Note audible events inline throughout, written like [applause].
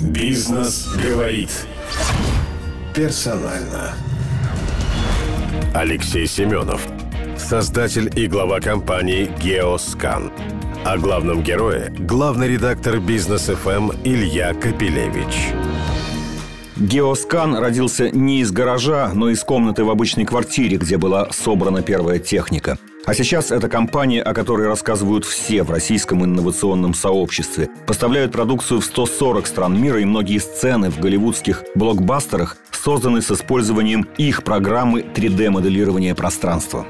Бизнес говорит. Персонально. Алексей Семенов. Создатель и глава компании «Геоскан». О главном герое – главный редактор «Бизнес ФМ» Илья Капелевич. Геоскан родился не из гаража, но из комнаты в обычной квартире, где была собрана первая техника – а сейчас это компания, о которой рассказывают все в российском инновационном сообществе. Поставляют продукцию в 140 стран мира, и многие сцены в голливудских блокбастерах созданы с использованием их программы 3D-моделирования пространства.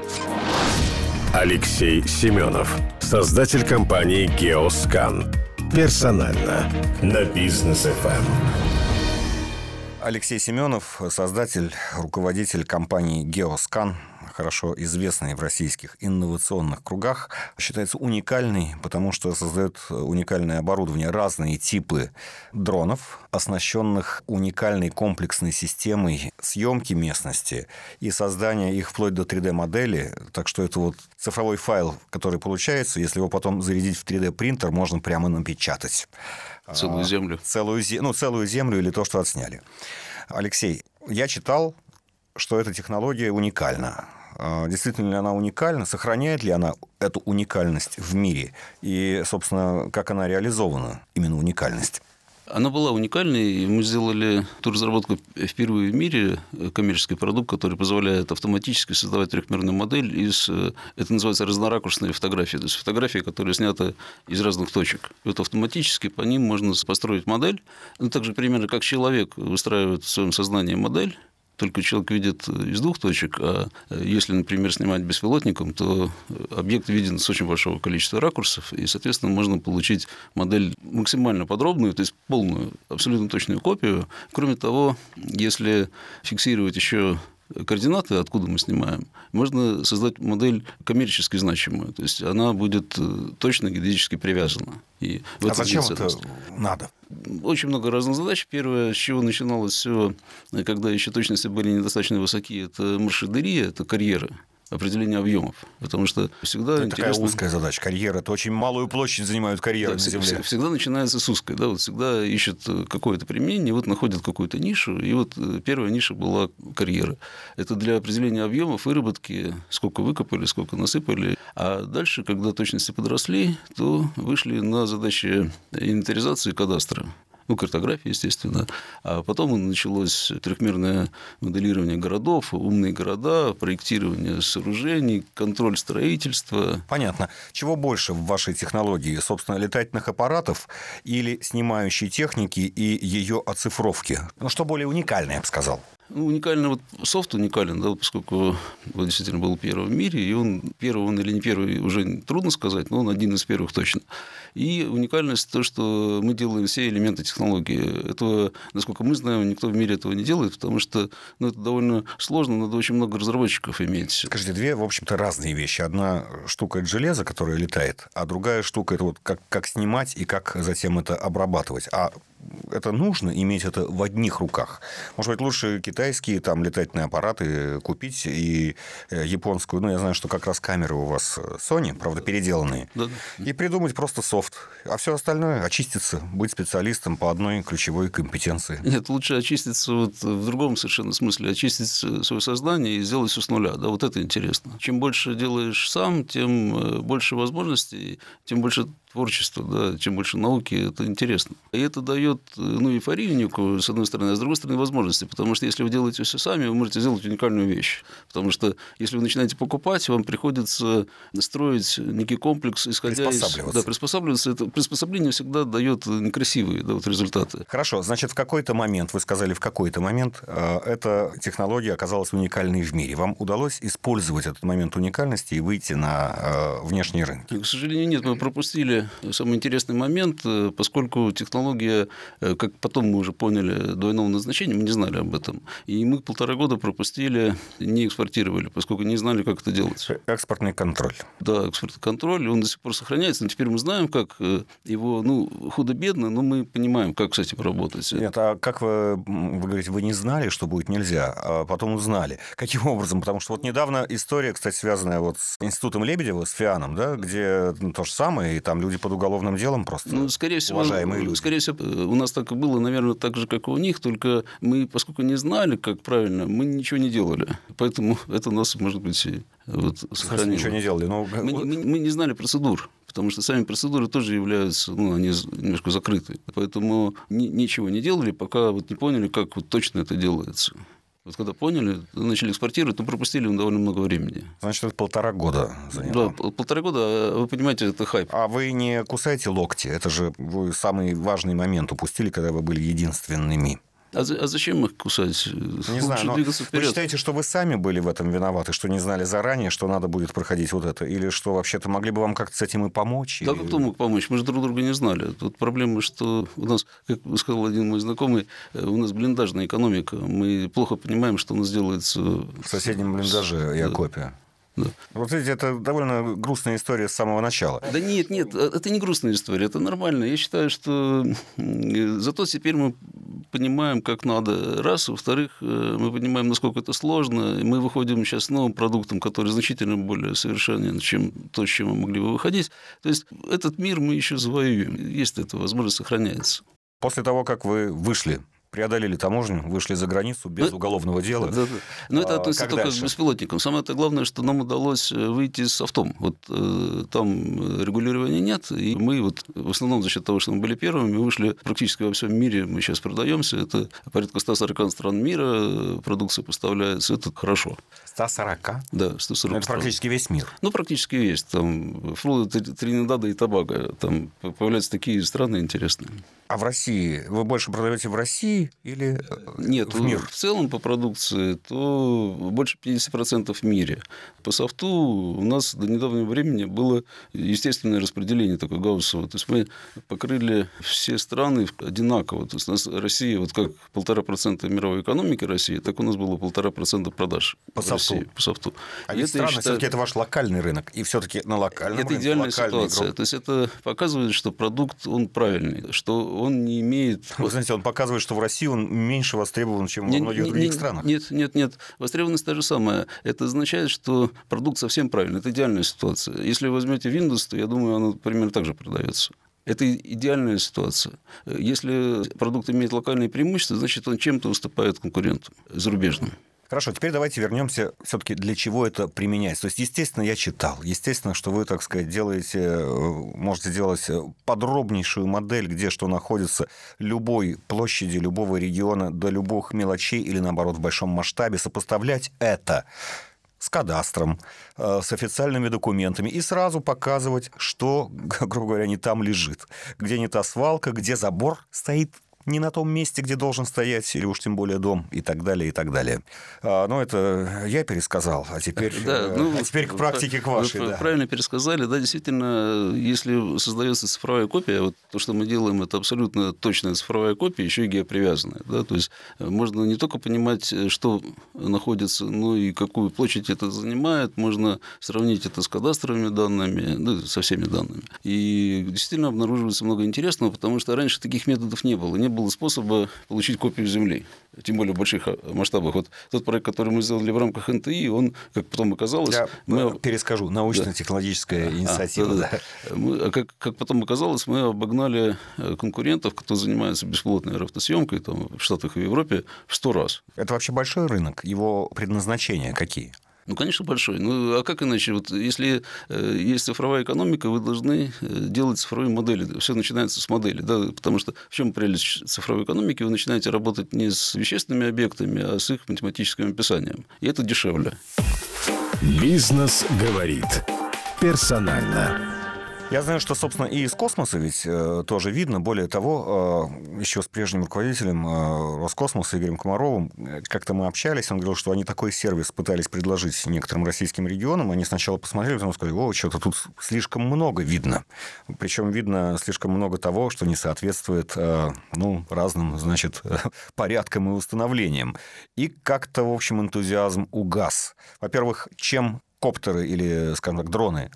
Алексей Семенов, создатель компании «Геоскан». Персонально на бизнес FM. Алексей Семенов, создатель, руководитель компании «Геоскан», хорошо известный в российских инновационных кругах, считается уникальной, потому что создает уникальное оборудование, разные типы дронов, оснащенных уникальной комплексной системой съемки местности и создания их вплоть до 3D-модели. Так что это вот цифровой файл, который получается, если его потом зарядить в 3D-принтер, можно прямо напечатать. Целую землю. Целую, ну, целую землю или то, что отсняли. Алексей, я читал, что эта технология уникальна. А, действительно ли она уникальна, сохраняет ли она эту уникальность в мире и, собственно, как она реализована, именно уникальность? Она была уникальной, и мы сделали ту разработку впервые в мире, э, коммерческий продукт, который позволяет автоматически создавать трехмерную модель из, э, это называется разноракурсные фотографии, то есть фотографии, которые сняты из разных точек. И вот автоматически по ним можно построить модель, ну, так же примерно как человек выстраивает в своем сознании модель, только человек видит из двух точек, а если, например, снимать беспилотником, то объект виден с очень большого количества ракурсов, и, соответственно, можно получить модель максимально подробную, то есть полную, абсолютно точную копию. Кроме того, если фиксировать еще координаты, откуда мы снимаем, можно создать модель коммерчески значимую. То есть она будет э, точно геодезически привязана. И а зачем это надо? Очень много разных задач. Первое, с чего начиналось все, когда еще точности были недостаточно высоки, это маршрудерия, это карьеры определение объемов. Потому что всегда это интересно... такая узкая задача. Карьера – это очень малую площадь занимают карьеры да, на Земле. Всегда начинается с узкой. Да, вот всегда ищут какое-то применение, вот находят какую-то нишу, и вот э, первая ниша была карьера. Это для определения объемов, выработки, сколько выкопали, сколько насыпали. А дальше, когда точности подросли, то вышли на задачи инвентаризации кадастра ну, картография, естественно. А потом началось трехмерное моделирование городов, умные города, проектирование сооружений, контроль строительства. Понятно. Чего больше в вашей технологии? Собственно, летательных аппаратов или снимающей техники и ее оцифровки? Ну, что более уникальное, я бы сказал. Ну, уникальный вот софт уникален, да, поскольку он действительно был первым в мире, и он первый он или не первый уже трудно сказать, но он один из первых точно. И уникальность то, что мы делаем все элементы технологии. Этого, насколько мы знаем, никто в мире этого не делает, потому что ну, это довольно сложно, надо очень много разработчиков иметь. Скажите, две, в общем-то, разные вещи. Одна штука – это железо, которое летает, а другая штука – это вот как, как снимать и как затем это обрабатывать. А это нужно иметь это в одних руках. Может быть, лучше китайские там летательные аппараты купить и э, японскую, ну, я знаю, что как раз камеры у вас Sony, правда, переделанные, да. и придумать просто софт, а все остальное очиститься, быть специалистом по одной ключевой компетенции. Нет, лучше очиститься вот в другом совершенно смысле, очистить свое сознание и сделать все с нуля, да, вот это интересно. Чем больше делаешь сам, тем э, больше возможностей, тем больше творчества, да, чем больше науки, это интересно. И это дает ну, эйфорию некую, с одной стороны, а с другой стороны, возможности. Потому что если вы делаете все сами, вы можете сделать уникальную вещь. Потому что если вы начинаете покупать, вам приходится строить некий комплекс, исходя из... Да, приспосабливаться. Это приспособление всегда дает некрасивые да, вот результаты. Хорошо, значит, в какой-то момент, вы сказали, в какой-то момент э, эта технология оказалась уникальной в мире. Вам удалось использовать этот момент уникальности и выйти на э, внешние рынки? К сожалению, нет. Мы пропустили самый интересный момент, э, поскольку технология, э, как потом мы уже поняли, двойного назначения, мы не знали об этом. И мы полтора года пропустили, не экспортировали, поскольку не знали, как это делать. Экспортный контроль. Да, экспортный контроль, он до сих пор сохраняется, но теперь мы знаем, как э, его, ну, худо-бедно, но мы понимаем, как с этим работать. Нет, а как вы, вы говорите, вы не знали, что будет нельзя, а потом узнали. Каким образом? Потому что вот недавно история, кстати, связанная вот с Институтом Лебедева, с ФИАНом, да, где ну, то же самое, и там люди люди под уголовным делом просто? Ну, скорее всего, уважаемые люди. Скорее всего, у нас так и было, наверное, так же, как и у них, только мы, поскольку не знали, как правильно, мы ничего не делали. Поэтому [laughs] это у нас, может быть, вот сохранило. ничего не делали? Ну, мы, мы, мы не знали процедур потому что сами процедуры тоже являются, ну, они немножко закрыты. Поэтому ни, ничего не делали, пока вот не поняли, как вот точно это делается. Вот когда поняли, начали экспортировать, то пропустили довольно много времени. Значит, это полтора года заняло. Да, полтора года, а вы понимаете, это хайп. А вы не кусаете локти? Это же вы самый важный момент упустили, когда вы были единственными. А, а зачем их кусать? Не знаю, но вы считаете, что вы сами были в этом виноваты, что не знали заранее, что надо будет проходить вот это? Или что вообще-то могли бы вам как-то с этим и помочь? Да, или... кто мог помочь? Мы же друг друга не знали. Тут проблема, что у нас, как сказал один мой знакомый, э, у нас блиндажная экономика. Мы плохо понимаем, что у нас делается... В соседнем блиндаже и окопе. Да. Вот видите, это довольно грустная история с самого начала. Да нет, нет, э, это не грустная история, это нормально. Я считаю, что зато теперь мы понимаем, как надо. Раз. Во-вторых, э, мы понимаем, насколько это сложно. И мы выходим сейчас с новым продуктом, который значительно более совершенен, чем то, с чем мы могли бы выходить. То есть этот мир мы еще завоюем. Есть эта возможность, сохраняется. После того, как вы вышли преодолели таможню, вышли за границу без ну, уголовного дела. Да, да. Но это а, относится только дальше? к беспилотникам. Самое -то главное, что нам удалось э, выйти с автом. Вот э, там регулирования нет, и мы вот в основном за счет того, что мы были первыми, мы вышли практически во всем мире, мы сейчас продаемся, это порядка 140 стран мира, продукция поставляется, это хорошо. 140? Да, 140 Это практически весь мир. Ну, практически весь. Там до Тринидада и Тобаго. Там появляются такие страны интересные. А в России? Вы больше продаете в России или э, Нет, в мир? В целом по продукции, то больше 50% в мире. По софту у нас до недавнего времени было естественное распределение такое гауссово. То есть мы покрыли все страны одинаково. То есть у нас Россия, вот как полтора процента мировой экономики России, так у нас было полтора процента продаж по софту. России, по софту. А ведь странно, считаю... все-таки это ваш локальный рынок. И все-таки на локальном Это рынке идеальная ситуация. Игрок. То есть это показывает, что продукт, он правильный, что он не имеет... Вы знаете, он показывает, что в России он меньше востребован, чем во многих не, других не, странах. Нет, нет, нет. Востребованность та же самая. Это означает, что продукт совсем правильный. Это идеальная ситуация. Если вы возьмете Windows, то я думаю, она примерно так же продается. Это идеальная ситуация. Если продукт имеет локальные преимущества, значит, он чем-то уступает конкурентам зарубежным. Хорошо, теперь давайте вернемся все-таки, для чего это применяется. То есть, естественно, я читал, естественно, что вы, так сказать, делаете, э, можете делать э, подробнейшую модель, где что находится, любой площади, любого региона, до любых мелочей или, наоборот, в большом масштабе, сопоставлять это с кадастром, э, с официальными документами и сразу показывать, что, [laughs] грубо говоря, не там лежит, где не та свалка, где забор стоит не на том месте, где должен стоять, или уж тем более дом, и так далее, и так далее. А, ну, это я пересказал, а теперь, да, э, ну, а теперь к практике к вашей. Вы да. правильно пересказали. Да, действительно, если создается цифровая копия, вот то, что мы делаем, это абсолютно точная цифровая копия, еще и геопривязанная. Да? То есть э, можно не только понимать, э, что находится, но и какую площадь это занимает, можно сравнить это с кадастровыми данными, ну, со всеми данными. И действительно обнаруживается много интересного, потому что раньше таких методов не было. Не было способа получить копию Земли, тем более в больших э, масштабах. Вот тот проект, который мы сделали в рамках НТИ, он, как потом оказалось... Я мы... перескажу, научно-технологическая да. инициатива. А, да, да. Мы, а как, как потом оказалось, мы обогнали э, конкурентов, кто занимается бесплатной аэрофотосъемкой там, в Штатах и в Европе в сто раз. Это вообще большой рынок? Его предназначения какие? Ну, конечно, большой. Ну, а как иначе? Вот если э, есть цифровая экономика, вы должны э, делать цифровые модели. Все начинается с модели, да, потому что в чем прелесть цифровой экономики? Вы начинаете работать не с вещественными объектами, а с их математическим описанием. И это дешевле. Бизнес говорит персонально. Я знаю, что, собственно, и из космоса ведь э, тоже видно. Более того, э, еще с прежним руководителем э, Роскосмоса Игорем Комаровым э, как-то мы общались, он говорил, что они такой сервис пытались предложить некоторым российским регионам. Они сначала посмотрели, потом сказали, о, что-то тут слишком много видно. Причем видно слишком много того, что не соответствует э, ну, разным, значит, [laughs] порядкам и установлениям. И как-то, в общем, энтузиазм угас. Во-первых, чем коптеры или, скажем так, дроны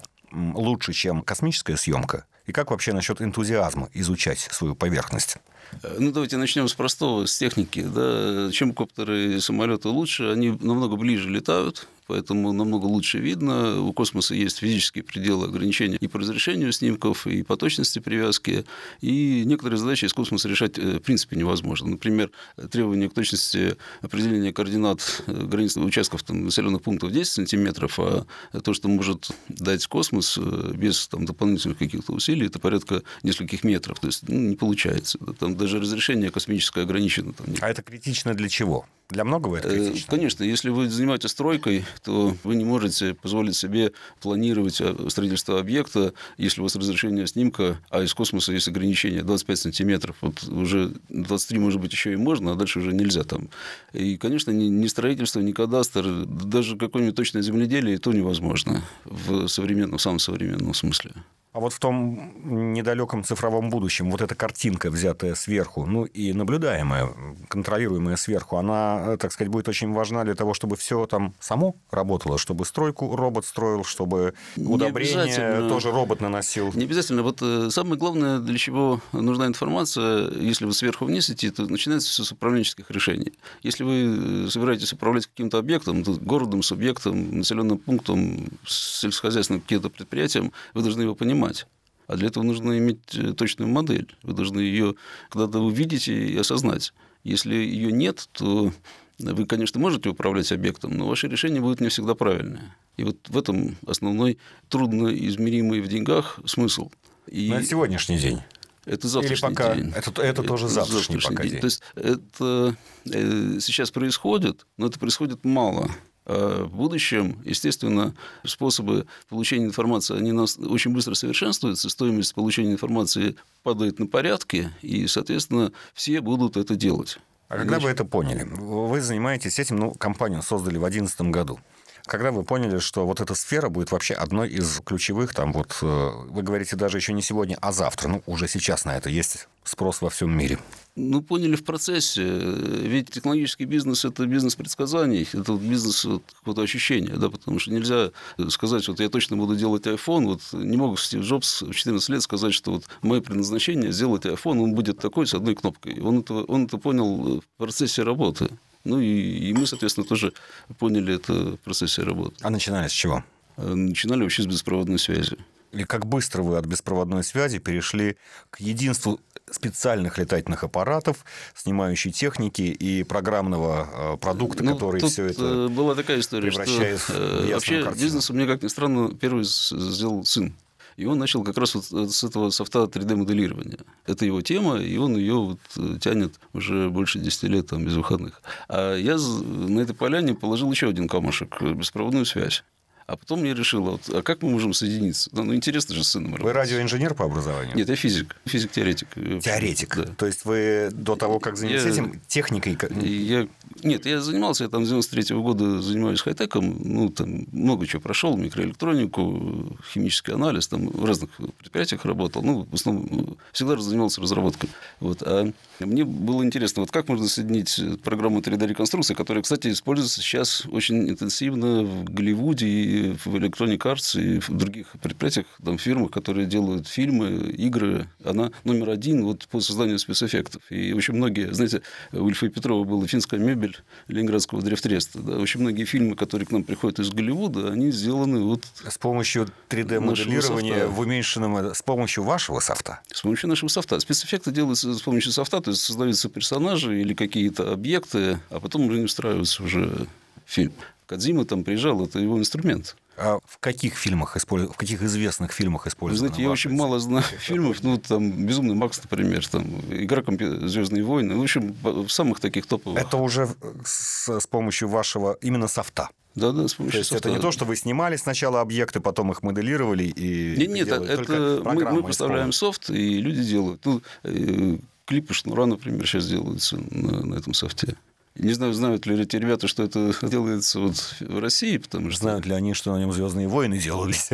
лучше, чем космическая съемка? И как вообще насчет энтузиазма изучать свою поверхность? Э, ну, давайте начнем с простого, с техники. Да. Чем коптеры и самолеты лучше, они намного ближе летают, поэтому намного лучше видно. У космоса есть физические пределы ограничения и по разрешению снимков, и по точности привязки. И некоторые задачи из космоса решать э, в принципе невозможно. Например, требование к точности определения координат э, границ участков там, населенных пунктов 10 сантиметров, а то, что может дать космос э, без там, дополнительных каких-то усилий, это порядка нескольких метров. То есть ну, не получается. Там даже разрешение космическое ограничено. Там. А это критично для чего? Для многого это э, критично? Конечно. Если вы занимаетесь стройкой, то вы не можете позволить себе планировать э, строительство объекта, если у вас разрешение снимка, а из космоса есть ограничение 25 сантиметров. Вот уже 23, может быть, еще и можно, а дальше уже нельзя там. И, конечно, ни строительство, ни кадастр, даже какое-нибудь точное земледелие, то невозможно в современном, в самом современном смысле. А вот в том недалеком цифровом будущем вот эта картинка, взятая сверху, ну и наблюдаемая, контролируемая сверху, она, так сказать, будет очень важна для того, чтобы все там само работало, чтобы стройку робот строил, чтобы удобрения тоже робот наносил. Не обязательно. Вот э, самое главное, для чего нужна информация, если вы сверху вниз идти, то начинается все с управленческих решений. Если вы собираетесь управлять каким-то объектом, городом, субъектом, населенным пунктом, сельскохозяйственным каким-то предприятием, вы должны его понимать понимать. А для этого нужно иметь э, точную модель. Вы должны ее когда-то увидеть и осознать. Если ее нет, то вы, конечно, можете управлять объектом, но ваше решение будет не всегда правильное. И вот в этом основной трудно измеримый в деньгах смысл. И... На сегодняшний день. Это завтрашний Или пока... день. Это, это, это тоже завтрашний, завтрашний пока день. день. То есть это э, сейчас происходит, но это происходит мало. А в будущем, естественно, способы получения информации, они нас очень быстро совершенствуются, стоимость получения информации падает на порядки, и, соответственно, все будут это делать. А когда вы это поняли? Вы занимаетесь этим, ну, компанию создали в 2011 году. Когда вы поняли, что вот эта сфера будет вообще одной из ключевых, там вот, э, вы говорите даже еще не сегодня, а завтра, ну, уже сейчас на это есть спрос во всем мире? Ну, поняли в процессе. Ведь технологический бизнес – это бизнес предсказаний, это вот бизнес вот, какого-то ощущения, да, потому что нельзя сказать, вот я точно буду делать iPhone, вот не мог Стив Джобс в 14 лет сказать, что вот мое предназначение – сделать iPhone, он будет такой с одной кнопкой. Он это, он это понял в процессе работы. Ну и, и мы, соответственно, тоже поняли это в процессе работы. А начинали с чего? Начинали вообще с беспроводной связи. И как быстро вы от беспроводной связи перешли к единству специальных летательных аппаратов, снимающей техники и программного э, продукта, ну, который все это э, была такая история, превращает что, в Вообще картину. бизнес у меня, как ни странно, первый сделал сын. И он начал как раз вот с этого софта 3D-моделирования. Это его тема, и он ее вот э, тянет уже больше 10 лет там, без выходных. А я на этой поляне положил еще один камушек – беспроводную связь. А потом я решил, вот, а как мы можем соединиться? Ну, интересно же с сыном Вы работать. радиоинженер по образованию? Нет, я физик. Физик-теоретик. Теоретик? Да. То есть вы до того, как занимались я, этим, техникой? Я, нет, я занимался, я там с 93 -го года занимаюсь хай-теком, ну, там много чего прошел, микроэлектронику, химический анализ, там в разных предприятиях работал, ну, в основном всегда занимался разработкой. Вот. А мне было интересно, вот как можно соединить программу 3D-реконструкции, которая, кстати, используется сейчас очень интенсивно в Голливуде и в Electronic Arts, и в других предприятиях, там, фирмах, которые делают фильмы, игры, она номер один вот по созданию спецэффектов. И очень многие, знаете, у Ильфа Петрова была финская мебель Ленинградского дрефтреста. Да, очень многие фильмы, которые к нам приходят из Голливуда, они сделаны вот... С помощью 3D-моделирования в уменьшенном... С помощью вашего софта? С помощью нашего софта. Спецэффекты делаются с помощью софта, то есть создаются персонажи или какие-то объекты, а потом уже не устраиваются уже фильм. Кадзима там приезжал, это его инструмент. А в каких фильмах используют, в каких известных фильмах используют? Вы знаете, я очень мало знаю фильмов, ну, там, «Безумный Макс», например, там, «Игра «Звездные войны», в общем, в самых таких топовых. Это уже с, с помощью вашего именно софта? Да, да, с помощью то есть софта. это не то, что вы снимали сначала объекты, потом их моделировали и Нет, нет, это мы, мы поставляем софт, и люди делают. Ну, э, клипы Шнура, например, сейчас делаются на, на этом софте. Не знаю, знают ли эти ребята, что это [laughs] делается вот в России, потому что... Знают ли они, что на нем Звездные войны делались?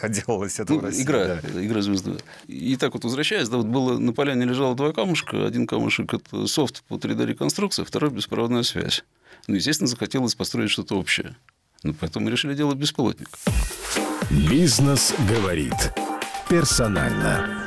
А [laughs] делалось это ну, в России. Игра, да. игра звездная. И так вот возвращаясь, да, вот было на поляне лежало два камушка. Один камушек – это софт по 3D-реконструкции, второй – беспроводная связь. Ну, естественно, захотелось построить что-то общее. Ну, поэтому мы решили делать беспилотник. Бизнес говорит. Персонально.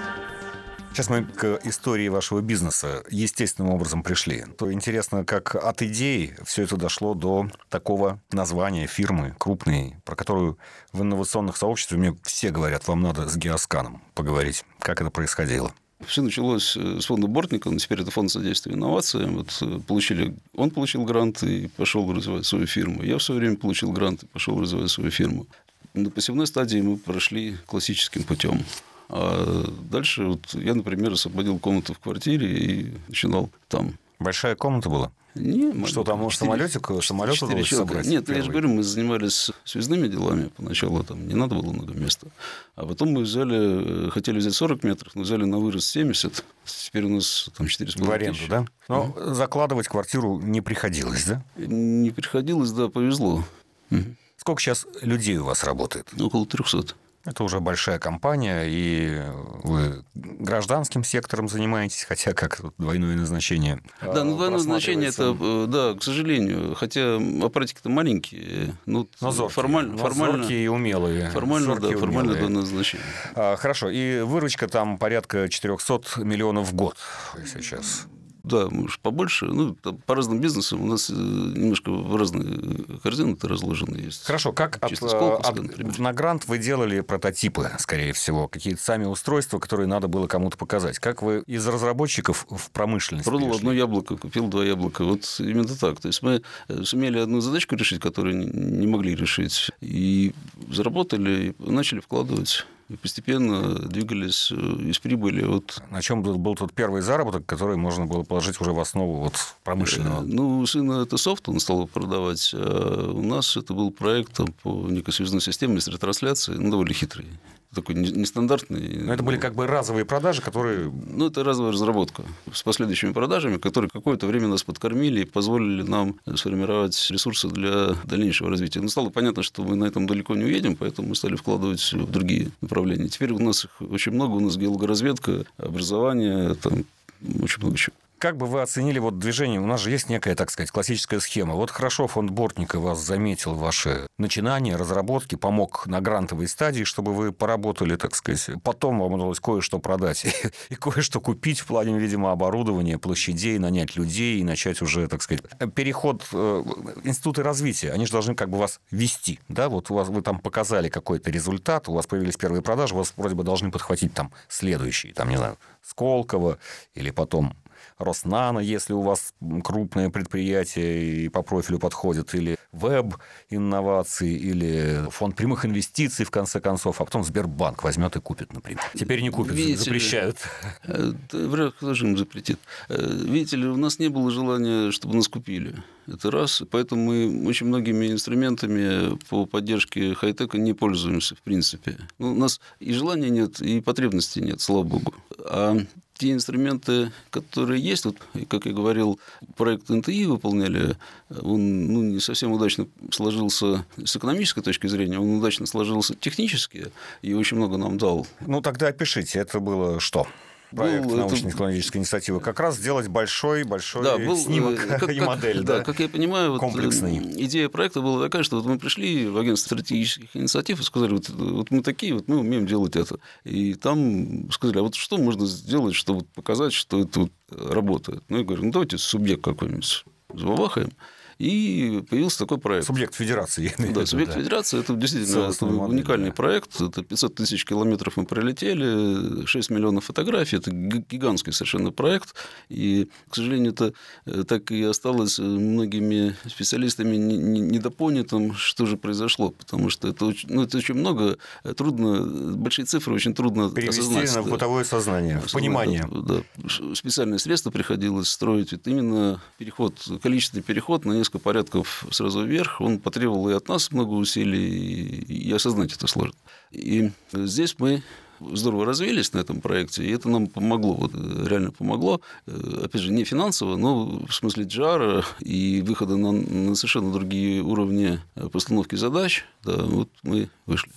Сейчас мы к истории вашего бизнеса естественным образом пришли. То интересно, как от идеи все это дошло до такого названия фирмы крупной, про которую в инновационных сообществах мне все говорят, вам надо с Геосканом поговорить. Как это происходило? Все началось э, с фонда но теперь это фонд содействия инновациям. Вот э, получили, он получил грант и пошел развивать свою фирму. Я в свое время получил грант и пошел развивать свою фирму. На посевной стадии мы прошли классическим путем. А дальше вот я, например, освободил комнату в квартире и начинал там. Большая комната была? Не, что там, может, самолетик, самолет удалось собрать? Нет, первый. я же говорю, мы занимались связными делами поначалу, там не надо было много места. А потом мы взяли, хотели взять 40 метров, но взяли на вырост 70. Теперь у нас там 4,5 В аренду, тысячи. да? Но mm. закладывать квартиру не приходилось, да? Не приходилось, да, повезло. Сколько сейчас людей у вас работает? Около 300. Это уже большая компания, и вы гражданским сектором занимаетесь, хотя как двойное назначение. Да, ну двойное назначение это, э, да, к сожалению, хотя аппаратики-то маленькие, ну, но зоркие, формально, но формально, зоркие и умелые. Формально, зоркие да, формально двойное назначение. А, хорошо, и выручка там порядка 400 миллионов в год сейчас. Да, может, побольше. Ну, по разным бизнесам у нас э, немножко в разные корзины это разложены есть. Хорошо, как от, от, на грант вы делали прототипы, скорее всего, какие-то сами устройства, которые надо было кому-то показать? Как вы из разработчиков в промышленность Продал перешли? одно яблоко, купил два яблока. Вот именно так. То есть мы э, сумели одну задачку решить, которую не могли решить, и заработали, и начали вкладывать и постепенно двигались э, из прибыли. Вот. На чем был, был тот первый заработок, который можно было положить уже в основу вот промышленного? Э, ну, у сына это софт, он стал продавать. А у нас это был проект там, по некой связной системе с ретрансляцией, ну, довольно хитрый такой нестандартный. Но это были как бы разовые продажи, которые... Ну, это разовая разработка с последующими продажами, которые какое-то время нас подкормили и позволили нам сформировать ресурсы для дальнейшего развития. Но стало понятно, что мы на этом далеко не уедем, поэтому мы стали вкладывать в другие направления. Теперь у нас их очень много, у нас геологоразведка, образование, там очень много чего. Как бы вы оценили вот движение? У нас же есть некая, так сказать, классическая схема. Вот хорошо фонд Бортника вас заметил, ваши начинания, разработки, помог на грантовой стадии, чтобы вы поработали, так сказать. Потом вам удалось кое-что продать и, [laughs] кое-что купить в плане, видимо, оборудования, площадей, нанять людей и начать уже, так сказать, переход э, институты развития. Они же должны как бы вас вести, да? Вот у вас вы там показали какой-то результат, у вас появились первые продажи, вас вроде бы должны подхватить там следующие, там, не знаю, Сколково или потом Роснано, если у вас крупное предприятие и по профилю подходит, или веб-инновации, или фонд прямых инвестиций, в конце концов, а потом Сбербанк возьмет и купит, например. Теперь не купит, Видите запрещают. Э, вряд ли им запретит. Э, видите ли, у нас не было желания, чтобы нас купили. Это раз. Поэтому мы очень многими инструментами по поддержке хай-тека не пользуемся, в принципе. Ну, у нас и желания нет, и потребностей нет, слава богу. А те инструменты, которые есть, вот, как я говорил, проект НТИ выполняли, он ну, не совсем удачно сложился с экономической точки зрения, он удачно сложился технически и очень много нам дал. Ну, тогда опишите, это было что? Проект был, научно-технологической это... инициативы, как раз сделать большой, большой да, был, снимок э, [laughs] как, и модель. Да, да, как я понимаю, вот комплексный. идея проекта была такая, что вот мы пришли в агентство стратегических инициатив и сказали, вот, вот мы такие, вот мы умеем делать это. И там сказали, а вот что можно сделать, чтобы показать, что это вот работает? Ну, я говорю, ну, давайте субъект какой-нибудь забабахаем. И появился такой проект. Субъект федерации. Да, субъект да. федерации. Это действительно это уникальный да. проект. Это 500 тысяч километров мы пролетели, 6 миллионов фотографий. Это гигантский совершенно проект. И, к сожалению, это э, так и осталось многими специалистами недопонятым, что же произошло. Потому что это очень, ну, это очень много, э, трудно, большие цифры очень трудно Перевести осознать. на бытовое сознание, в понимание. Да, да. Специальные средства приходилось строить. Это именно переход, количественный переход на несколько несколько порядков сразу вверх, он потребовал и от нас много усилий, и осознать это сложно. И здесь мы здорово развились на этом проекте, и это нам помогло, вот, реально помогло, э, опять же, не финансово, но в смысле джара и выхода на, на совершенно другие уровни постановки задач, да, вот мы вышли.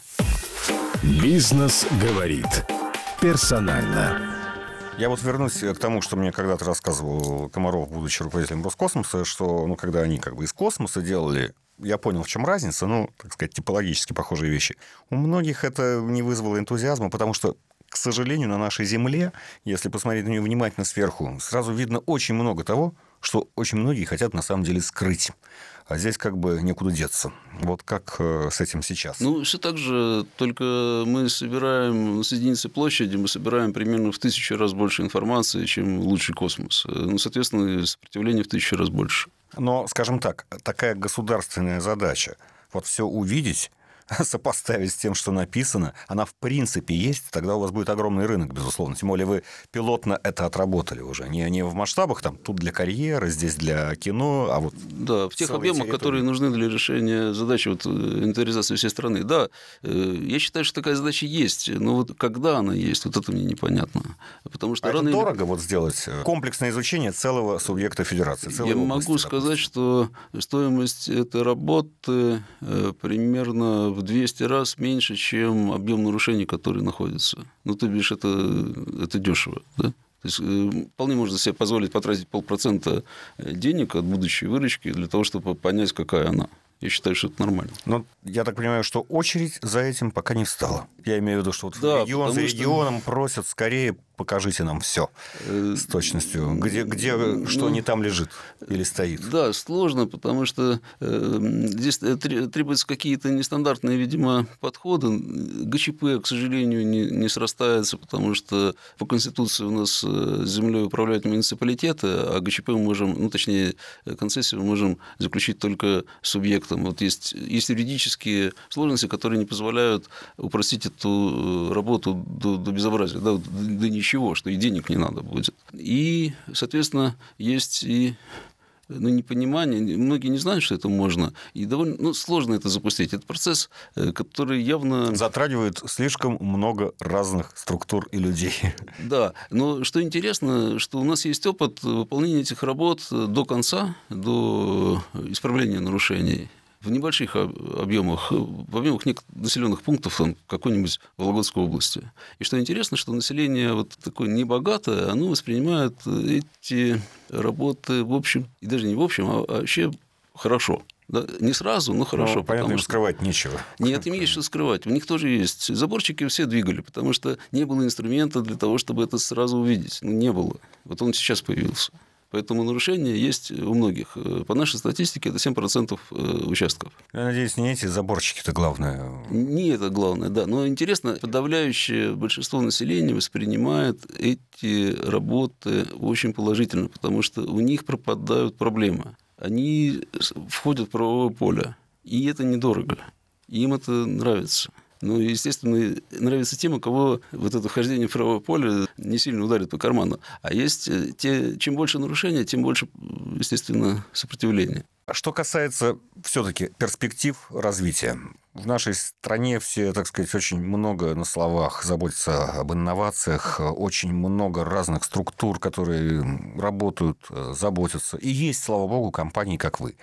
Бизнес говорит персонально. Я вот вернусь к тому, что мне когда-то рассказывал Комаров, будучи руководителем Роскосмоса, что ну, когда они как бы из космоса делали я понял, в чем разница, ну, так сказать, типологически похожие вещи. У многих это не вызвало энтузиазма, потому что к сожалению, на нашей Земле, если посмотреть на нее внимательно сверху, сразу видно очень много того, что очень многие хотят на самом деле скрыть. А здесь как бы некуда деться. Вот как э, с этим сейчас? Ну, все так же, только мы собираем с единицы площади, мы собираем примерно в тысячу раз больше информации, чем лучший космос. Ну, соответственно, сопротивление в тысячу раз больше. Но, скажем так, такая государственная задача, вот все увидеть [laughs] сопоставить с тем, что написано, она в принципе есть, тогда у вас будет огромный рынок, безусловно. Тем более вы пилотно это отработали уже. Не, не в масштабах, там, тут для карьеры, здесь для кино, а вот... Да, в тех объемах, территории. которые нужны для решения задачи вот, э, инвентаризации всей страны. Да, э, я считаю, что такая задача есть, но вот когда она есть, вот это мне непонятно. Потому что а рано это или... дорого вот сделать э, комплексное изучение целого субъекта федерации? Я области, могу сказать, допустим. что стоимость этой работы примерно в 200 раз меньше, чем объем нарушений, которые находятся. Ну, ты бишь, это, это дешево, да? То есть э, вполне можно себе позволить потратить полпроцента денег от будущей выручки для того, чтобы понять, какая она. Я считаю, что это нормально. Но я так понимаю, что очередь за этим пока не встала. Я имею в виду, что вот да, регион за регионом что... просят скорее покажите нам все э, с точностью, где, где ну, что не там лежит или стоит. Да, сложно, потому что э, здесь требуются какие-то нестандартные, видимо, подходы. ГЧП, к сожалению, не, не срастается, потому что по Конституции у нас э, землей управляют муниципалитеты, а ГЧП мы можем, ну, точнее, концессию мы можем заключить только субъектом. Вот есть, есть юридические сложности, которые не позволяют упростить эту работу до, до безобразия, да, до ничего ничего, что и денег не надо будет. И, соответственно, есть и ну, непонимание, многие не знают, что это можно, и довольно ну, сложно это запустить. Это процесс, э, который явно... Затрагивает слишком много разных структур и людей. Да, но что интересно, что у нас есть опыт выполнения этих работ до конца, до исправления нарушений в небольших объемах, в объемах населенных пунктов там, какой-нибудь Вологодской области. И что интересно, что население вот такое небогатое, оно воспринимает эти работы в общем, и даже не в общем, а вообще хорошо. Да, не сразу, но хорошо. Ну, понятно, им что... скрывать нечего. Нет, им есть что скрывать. У них тоже есть. Заборчики все двигали, потому что не было инструмента для того, чтобы это сразу увидеть. Ну, не было. Вот он сейчас появился. Поэтому нарушения есть у многих. По нашей статистике это 7% э, участков. Я надеюсь, не эти заборчики это главное. Не это главное, да. Но интересно, подавляющее большинство населения воспринимает эти работы очень положительно, потому что у них пропадают проблемы. Они входят в правовое поле, и это недорого. Им это нравится. Ну, естественно, нравится тем, у кого вот это вхождение в правое поле не сильно ударит по карману. А есть э, те, чем больше нарушения, тем больше, естественно, сопротивления. А что касается все-таки перспектив развития, в нашей стране все, так сказать, очень много на словах заботятся об инновациях, очень много разных структур, которые работают, э, заботятся. И есть, слава богу, компании, как вы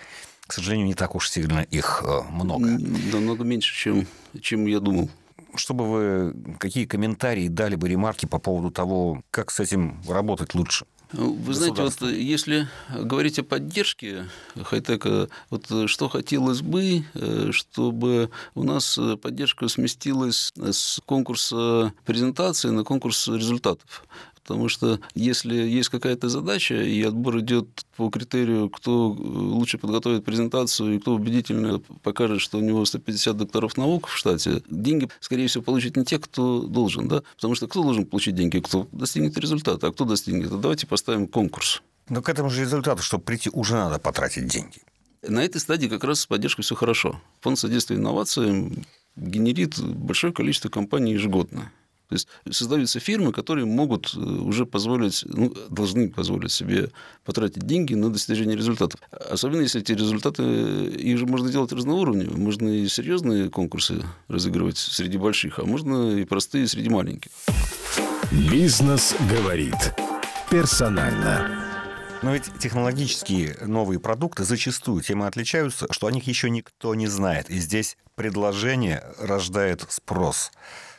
к сожалению, не так уж сильно их э, много. Да, много меньше, чем, чем я думал. Чтобы вы какие комментарии дали бы ремарки по поводу того, как с этим работать лучше? Ну, вы знаете, вот если говорить о поддержке хай-тека, вот что хотелось бы, э, чтобы у нас поддержка сместилась с конкурса презентации на конкурс результатов. Потому что если есть какая-то задача, и отбор идет по критерию, кто лучше подготовит презентацию и кто убедительно покажет, что у него 150 докторов наук в штате, деньги, скорее всего, получат не те, кто должен. Да? Потому что кто должен получить деньги? Кто достигнет результата. А кто достигнет? А давайте поставим конкурс. Но к этому же результату, чтобы прийти, уже надо потратить деньги. На этой стадии как раз с поддержкой все хорошо. Фонд содействия инновациям генерит большое количество компаний ежегодно. То есть создаются фирмы, которые могут э, уже позволить, ну, должны позволить себе потратить деньги на достижение результатов. Особенно если эти результаты, их же можно делать разноуровневые. Можно и серьезные конкурсы разыгрывать среди больших, а можно и простые среди маленьких. Бизнес говорит персонально. Но ведь технологические новые продукты зачастую тем и отличаются, что о них еще никто не знает. И здесь предложение рождает спрос.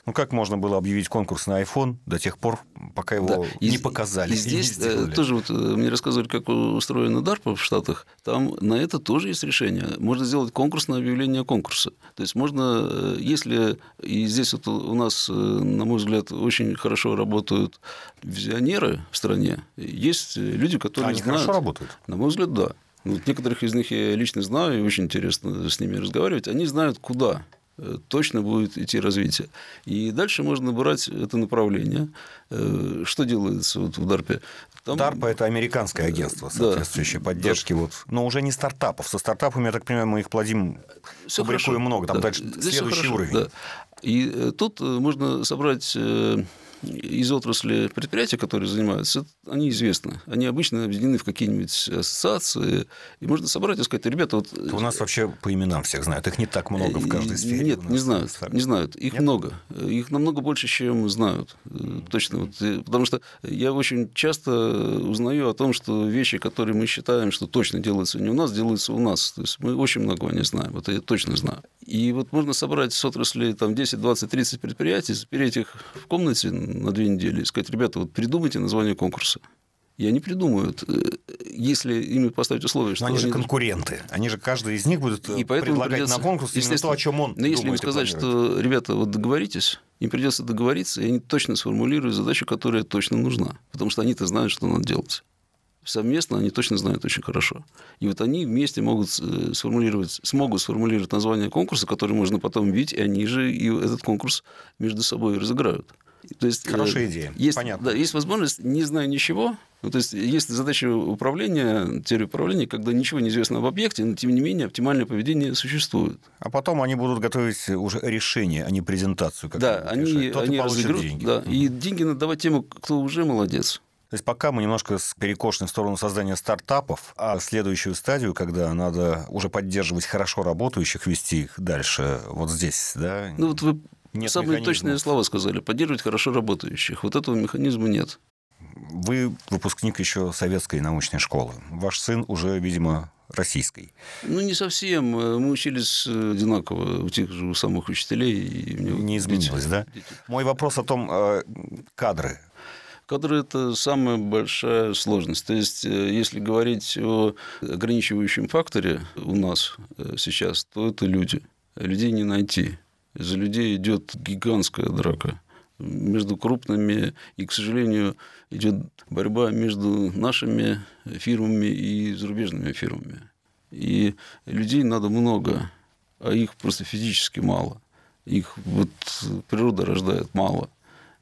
Ну, как можно было объявить конкурс на iPhone до тех пор, пока его да. не показали? И здесь и тоже вот мне рассказывали, как устроена DARPA в Штатах. Там на это тоже есть решение. Можно сделать конкурс на объявление конкурса. То есть можно, если... И здесь вот у нас, на мой взгляд, очень хорошо работают визионеры в стране. Есть люди, которые Они знают... хорошо работают? На мой взгляд, да. Вот некоторых из них я лично знаю, и очень интересно с ними разговаривать. Они знают, куда Э, точно будет идти развитие. И дальше можно брать это направление. Э, что делается вот в DARPA? Там... DARPA – это американское агентство соответствующей да, поддержки. Да. Вот. Но уже не стартапов. Со стартапами, я так понимаю, мы их плодим, Всё публикуем много. Там да. дальше Здесь следующий уровень. Да. И э, тут можно собрать из отрасли предприятия, которые занимаются, они известны. Они обычно объединены в какие-нибудь ассоциации, и можно собрать и сказать, ребята, вот... У нас вообще по именам всех знают, их не так много в каждой сфере. Нет, не знают, не знают, их Нет? много, их намного больше, чем знают, точно. Вот, э, потому что я очень часто узнаю о том, что вещи, которые мы считаем, что точно делаются не у нас, делаются у нас. То есть мы очень много не знаем, это я точно знаю. И вот можно собрать с отрасли там, 10, 20, 30 предприятий, запереть их в комнате на две недели и сказать, ребята, вот придумайте название конкурса. И они придумают, э, если ими поставить условия, что... Но они, они же конкуренты. Они же, каждый из них будет и предлагать придется, на конкурс именно то, о чем он Но если им сказать, что, ребята, вот договоритесь, им придется договориться, и они точно сформулируют задачу, которая точно нужна. Потому что они-то знают, что надо делать совместно они точно знают очень хорошо. И вот они вместе могут э, сформулировать, смогут сформулировать название конкурса, который можно потом видеть, и они же и этот конкурс между собой разыграют. То есть, э, Хорошая идея. Есть, Понятно. Да, есть возможность, не зная ничего, ну, то есть есть задача управления, теории управления, когда ничего не известно об объекте, но тем не менее оптимальное поведение существует. А потом они будут готовить уже решение, а не презентацию. Как да, они, они разыграют, деньги. Да, угу. и деньги надо давать тем, кто уже молодец. То есть пока мы немножко перекошены в сторону создания стартапов, а следующую стадию, когда надо уже поддерживать хорошо работающих, вести их дальше, вот здесь, да? Ну вот вы нет самые механизма. точные слова сказали. Поддерживать хорошо работающих. Вот этого механизма нет. Вы выпускник еще советской научной школы. Ваш сын уже, видимо, российской. Ну, не совсем. Мы учились одинаково у тех же самых учителей. И не изменилось, дети, да? Дети. Мой вопрос о том, э, кадры Кадры – это самая большая сложность. То есть, э, если говорить о ограничивающем факторе у нас э, сейчас, то это люди. Людей не найти. За людей идет гигантская драка между крупными, и, к сожалению, идет борьба между нашими фирмами и зарубежными фирмами. И людей надо много, а их просто физически мало. Их вот природа рождает мало.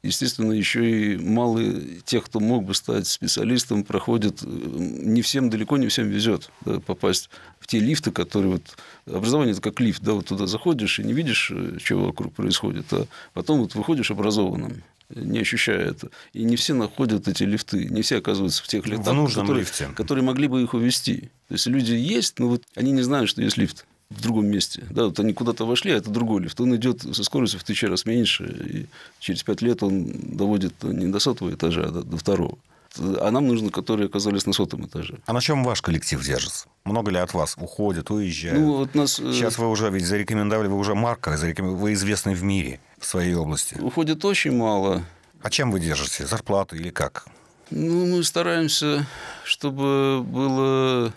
Естественно, еще и мало тех, кто мог бы стать специалистом, проходят, не всем, далеко не всем везет да, попасть в те лифты, которые вот... Образование – это как лифт, да, вот туда заходишь и не видишь, что вокруг происходит, а потом вот выходишь образованным не ощущая это. И не все находят эти лифты, не все оказываются в тех лифтах, в которые, лифте. которые могли бы их увести. То есть люди есть, но вот они не знают, что есть лифт в другом месте. Да, вот они куда-то вошли, а это другой лифт. Он идет со скоростью в тысячу раз меньше, и через пять лет он доводит не до сотого этажа, а до второго. А нам нужно, которые оказались на сотом этаже. А на чем ваш коллектив держится? Много ли от вас уходят, уезжают? Ну, вот нас... Э, Сейчас вы уже ведь зарекомендовали, вы уже марка, вы известны в мире в своей области. Уходит очень мало. А чем вы держите? Зарплату или как? Ну, мы стараемся, чтобы было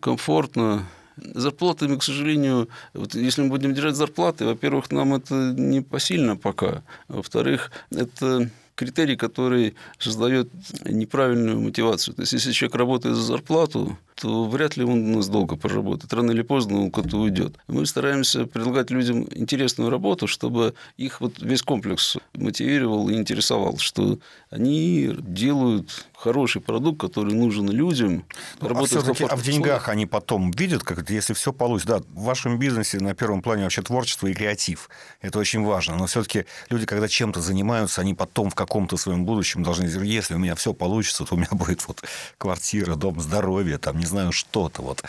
комфортно зарплатами, к сожалению, вот если мы будем держать зарплаты, во-первых, нам это не посильно пока. Во-вторых, это критерий, который создает неправильную мотивацию. То есть, если человек работает за зарплату, то вряд ли он у нас долго проработает. Рано или поздно он куда-то уйдет. Мы стараемся предлагать людям интересную работу, чтобы их вот весь комплекс мотивировал и интересовал, что они делают хороший продукт, который нужен людям. Ну, а все-таки а в деньгах они потом видят, как если все получится. Да, в вашем бизнесе на первом плане вообще творчество и креатив. Это очень важно. Но все-таки люди, когда чем-то занимаются, они потом в каком-то своем будущем должны говорить, если у меня все получится, то у меня [laughs] будет вот квартира, дом, здоровье, там, не знаю, что-то. Вот.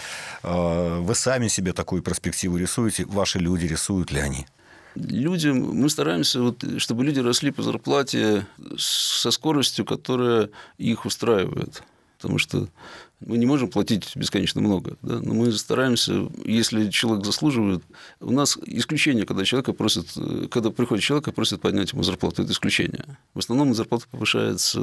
А, вы сами себе такую перспективу рисуете, ваши люди рисуют ли они? Людям мы стараемся, вот, чтобы люди росли по зарплате со скоростью, которая их устраивает. Потому что Мы не можем платить бесконечно много, да? но мы стараемся, если человек заслуживает. У нас исключение, когда человека просят, когда приходит человек и просит поднять ему зарплату, это исключение. В основном зарплата повышается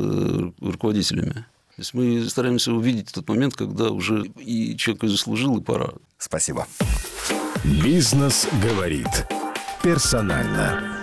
руководителями. То есть мы стараемся увидеть тот момент, когда уже и человек заслужил, и пора. Спасибо. Бизнес говорит персонально.